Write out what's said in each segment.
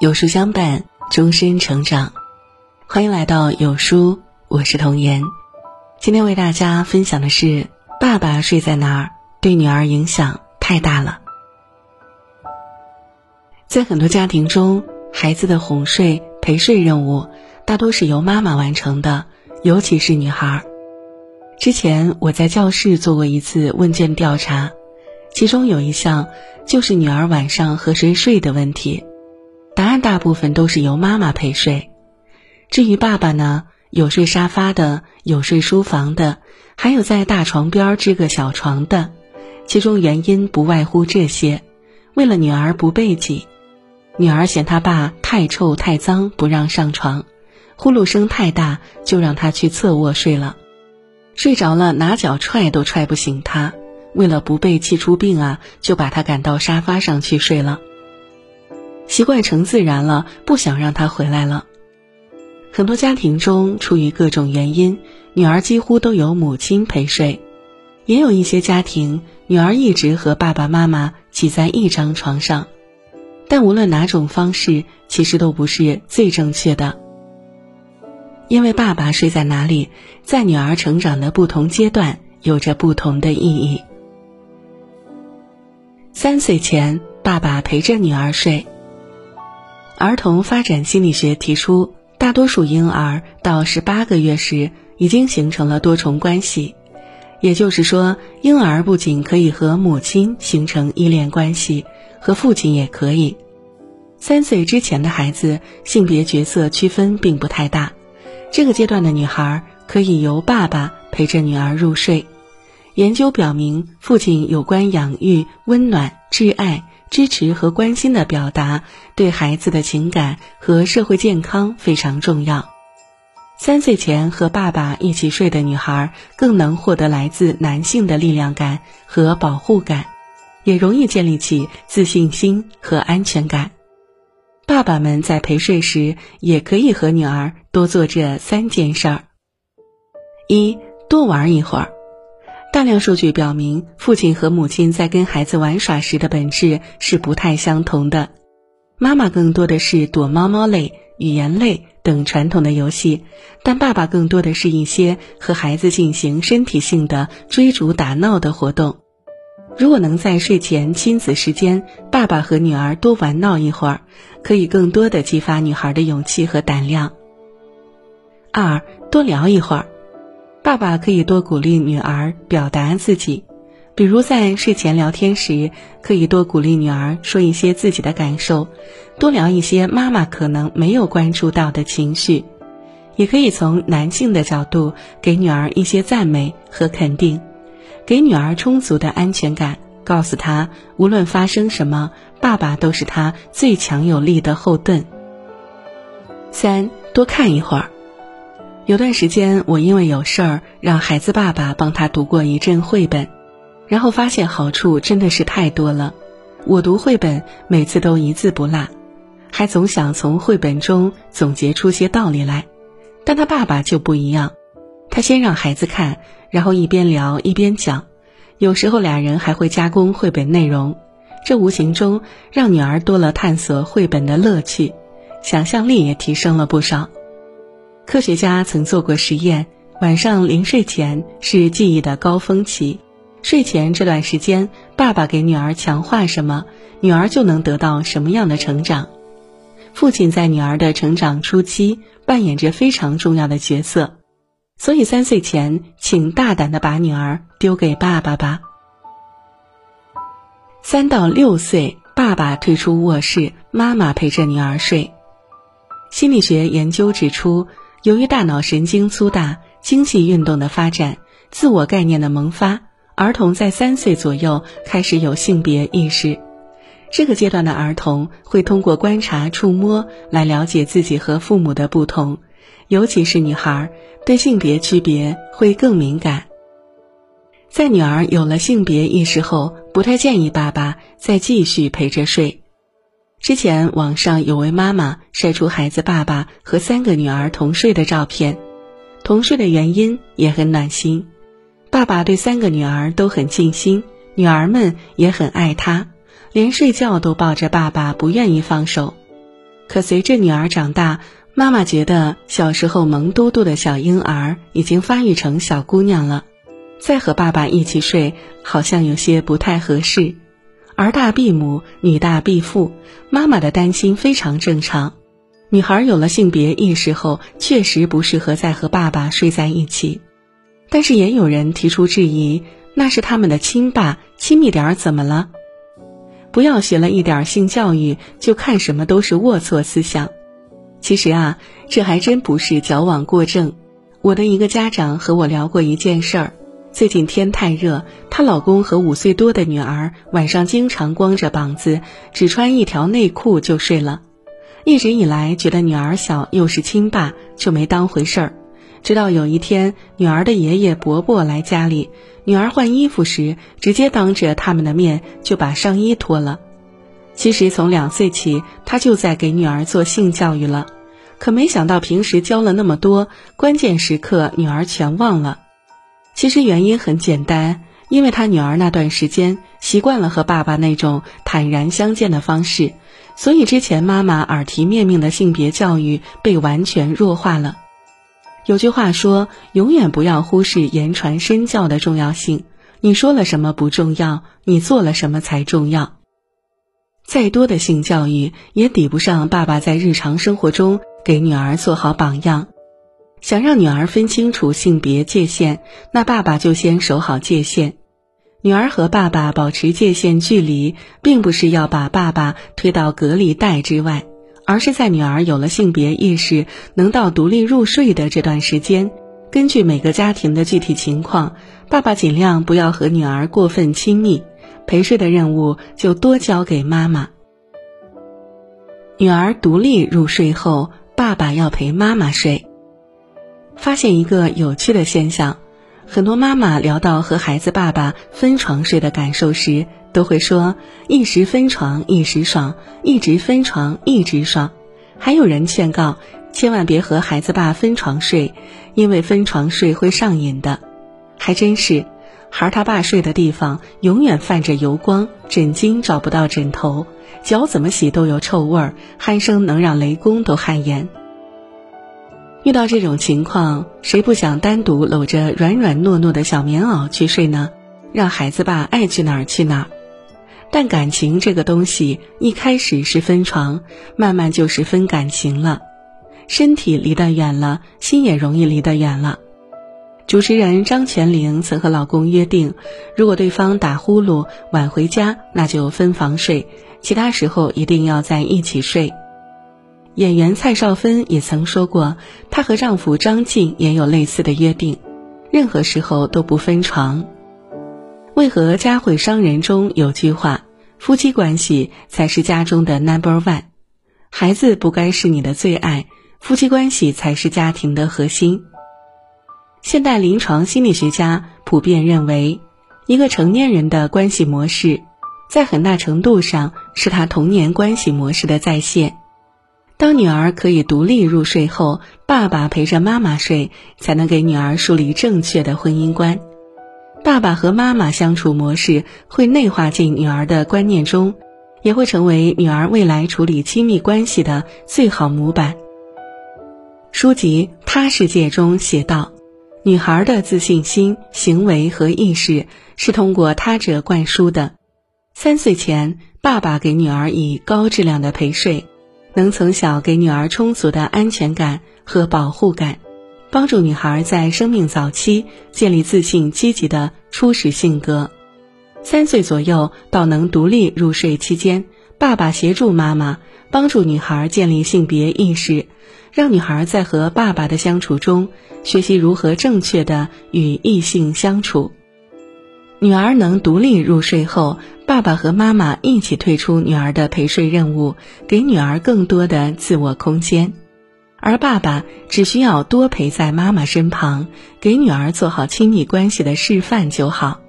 有书相伴，终身成长。欢迎来到有书，我是童言。今天为大家分享的是：爸爸睡在哪儿，对女儿影响太大了。在很多家庭中，孩子的哄睡、陪睡任务大多是由妈妈完成的，尤其是女孩。之前我在教室做过一次问卷调查，其中有一项就是女儿晚上和谁睡的问题。答案大部分都是由妈妈陪睡，至于爸爸呢，有睡沙发的，有睡书房的，还有在大床边支个小床的。其中原因不外乎这些：为了女儿不背挤，女儿嫌他爸太臭太脏不让上床，呼噜声太大就让他去侧卧睡了，睡着了拿脚踹都踹不醒他，为了不被气出病啊，就把他赶到沙发上去睡了。习惯成自然了，不想让他回来了。很多家庭中，出于各种原因，女儿几乎都由母亲陪睡；也有一些家庭，女儿一直和爸爸妈妈挤在一张床上。但无论哪种方式，其实都不是最正确的。因为爸爸睡在哪里，在女儿成长的不同阶段，有着不同的意义。三岁前，爸爸陪着女儿睡。儿童发展心理学提出，大多数婴儿到十八个月时已经形成了多重关系，也就是说，婴儿不仅可以和母亲形成依恋关系，和父亲也可以。三岁之前的孩子性别角色区分并不太大，这个阶段的女孩可以由爸爸陪着女儿入睡。研究表明，父亲有关养育、温暖、挚爱。支持和关心的表达对孩子的情感和社会健康非常重要。三岁前和爸爸一起睡的女孩更能获得来自男性的力量感和保护感，也容易建立起自信心和安全感。爸爸们在陪睡时也可以和女儿多做这三件事儿：一多玩一会儿。大量数据表明，父亲和母亲在跟孩子玩耍时的本质是不太相同的。妈妈更多的是躲猫猫类、语言类等传统的游戏，但爸爸更多的是一些和孩子进行身体性的追逐打闹的活动。如果能在睡前亲子时间，爸爸和女儿多玩闹一会儿，可以更多的激发女孩的勇气和胆量。二多聊一会儿。爸爸可以多鼓励女儿表达自己，比如在睡前聊天时，可以多鼓励女儿说一些自己的感受，多聊一些妈妈可能没有关注到的情绪，也可以从男性的角度给女儿一些赞美和肯定，给女儿充足的安全感，告诉她无论发生什么，爸爸都是她最强有力的后盾。三多看一会儿。有段时间，我因为有事儿，让孩子爸爸帮他读过一阵绘本，然后发现好处真的是太多了。我读绘本每次都一字不落，还总想从绘本中总结出些道理来。但他爸爸就不一样，他先让孩子看，然后一边聊一边讲，有时候俩人还会加工绘本内容，这无形中让女儿多了探索绘本的乐趣，想象力也提升了不少。科学家曾做过实验，晚上临睡前是记忆的高峰期，睡前这段时间，爸爸给女儿强化什么，女儿就能得到什么样的成长。父亲在女儿的成长初期扮演着非常重要的角色，所以三岁前，请大胆的把女儿丢给爸爸吧。三到六岁，爸爸退出卧室，妈妈陪着女儿睡。心理学研究指出。由于大脑神经粗大、精细运动的发展、自我概念的萌发，儿童在三岁左右开始有性别意识。这个阶段的儿童会通过观察、触摸来了解自己和父母的不同，尤其是女孩对性别区别会更敏感。在女儿有了性别意识后，不太建议爸爸再继续陪着睡。之前网上有位妈妈晒出孩子爸爸和三个女儿同睡的照片，同睡的原因也很暖心。爸爸对三个女儿都很尽心，女儿们也很爱他，连睡觉都抱着爸爸，不愿意放手。可随着女儿长大，妈妈觉得小时候萌嘟嘟的小婴儿已经发育成小姑娘了，再和爸爸一起睡好像有些不太合适。儿大必母，女大必父，妈妈的担心非常正常。女孩有了性别意识后，确实不适合再和爸爸睡在一起。但是也有人提出质疑，那是他们的亲爸，亲密点儿怎么了？不要学了一点性教育就看什么都是龌龊思想。其实啊，这还真不是矫枉过正。我的一个家长和我聊过一件事儿。最近天太热，她老公和五岁多的女儿晚上经常光着膀子，只穿一条内裤就睡了。一直以来觉得女儿小又是亲爸，就没当回事儿。直到有一天，女儿的爷爷伯伯来家里，女儿换衣服时，直接当着他们的面就把上衣脱了。其实从两岁起，他就在给女儿做性教育了，可没想到平时教了那么多，关键时刻女儿全忘了。其实原因很简单，因为他女儿那段时间习惯了和爸爸那种坦然相见的方式，所以之前妈妈耳提面命的性别教育被完全弱化了。有句话说，永远不要忽视言传身教的重要性。你说了什么不重要，你做了什么才重要。再多的性教育也抵不上爸爸在日常生活中给女儿做好榜样。想让女儿分清楚性别界限，那爸爸就先守好界限。女儿和爸爸保持界限距离，并不是要把爸爸推到隔离带之外，而是在女儿有了性别意识，能到独立入睡的这段时间，根据每个家庭的具体情况，爸爸尽量不要和女儿过分亲密，陪睡的任务就多交给妈妈。女儿独立入睡后，爸爸要陪妈妈睡。发现一个有趣的现象，很多妈妈聊到和孩子爸爸分床睡的感受时，都会说一时分床一时爽，一直分床一直爽。还有人劝告，千万别和孩子爸分床睡，因为分床睡会上瘾的。还真是，孩他爸睡的地方永远泛着油光，枕巾找不到枕头，脚怎么洗都有臭味儿，鼾声能让雷公都汗颜。遇到这种情况，谁不想单独搂着软软糯糯的小棉袄去睡呢？让孩子爸爱去哪儿去哪儿。但感情这个东西，一开始是分床，慢慢就是分感情了。身体离得远了，心也容易离得远了。主持人张泉灵曾和老公约定，如果对方打呼噜晚回家，那就分房睡，其他时候一定要在一起睡。演员蔡少芬也曾说过，她和丈夫张晋也有类似的约定，任何时候都不分床。为何家会伤人中有句话：夫妻关系才是家中的 number one，孩子不该是你的最爱，夫妻关系才是家庭的核心。现代临床心理学家普遍认为，一个成年人的关系模式，在很大程度上是他童年关系模式的再现。当女儿可以独立入睡后，爸爸陪着妈妈睡，才能给女儿树立正确的婚姻观。爸爸和妈妈相处模式会内化进女儿的观念中，也会成为女儿未来处理亲密关系的最好模板。书籍《他世界》中写道：“女孩的自信心、行为和意识是通过他者灌输的。三岁前，爸爸给女儿以高质量的陪睡。”能从小给女儿充足的安全感和保护感，帮助女孩在生命早期建立自信、积极的初始性格。三岁左右到能独立入睡期间，爸爸协助妈妈帮助女孩建立性别意识，让女孩在和爸爸的相处中学习如何正确的与异性相处。女儿能独立入睡后，爸爸和妈妈一起退出女儿的陪睡任务，给女儿更多的自我空间，而爸爸只需要多陪在妈妈身旁，给女儿做好亲密关系的示范就好。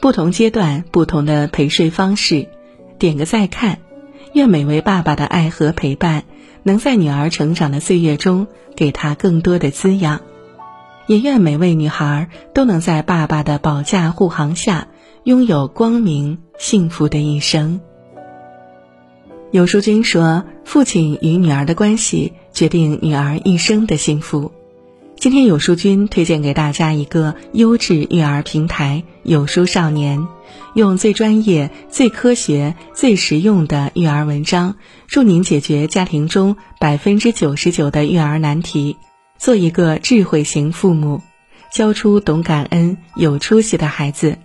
不同阶段不同的陪睡方式，点个再看。愿每位爸爸的爱和陪伴，能在女儿成长的岁月中给她更多的滋养。也愿每位女孩都能在爸爸的保驾护航下，拥有光明、幸福的一生。有书君说：“父亲与女儿的关系决定女儿一生的幸福。”今天有书君推荐给大家一个优质育儿平台——有书少年，用最专业、最科学、最实用的育儿文章，助您解决家庭中百分之九十九的育儿难题，做一个智慧型父母，教出懂感恩、有出息的孩子。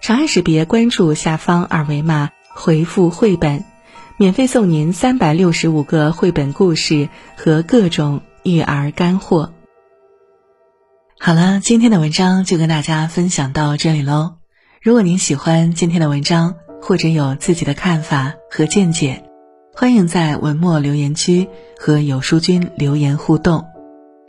长按识别关注下方二维码，回复绘本，免费送您三百六十五个绘本故事和各种育儿干货。好了，今天的文章就跟大家分享到这里喽。如果您喜欢今天的文章，或者有自己的看法和见解，欢迎在文末留言区和有书君留言互动。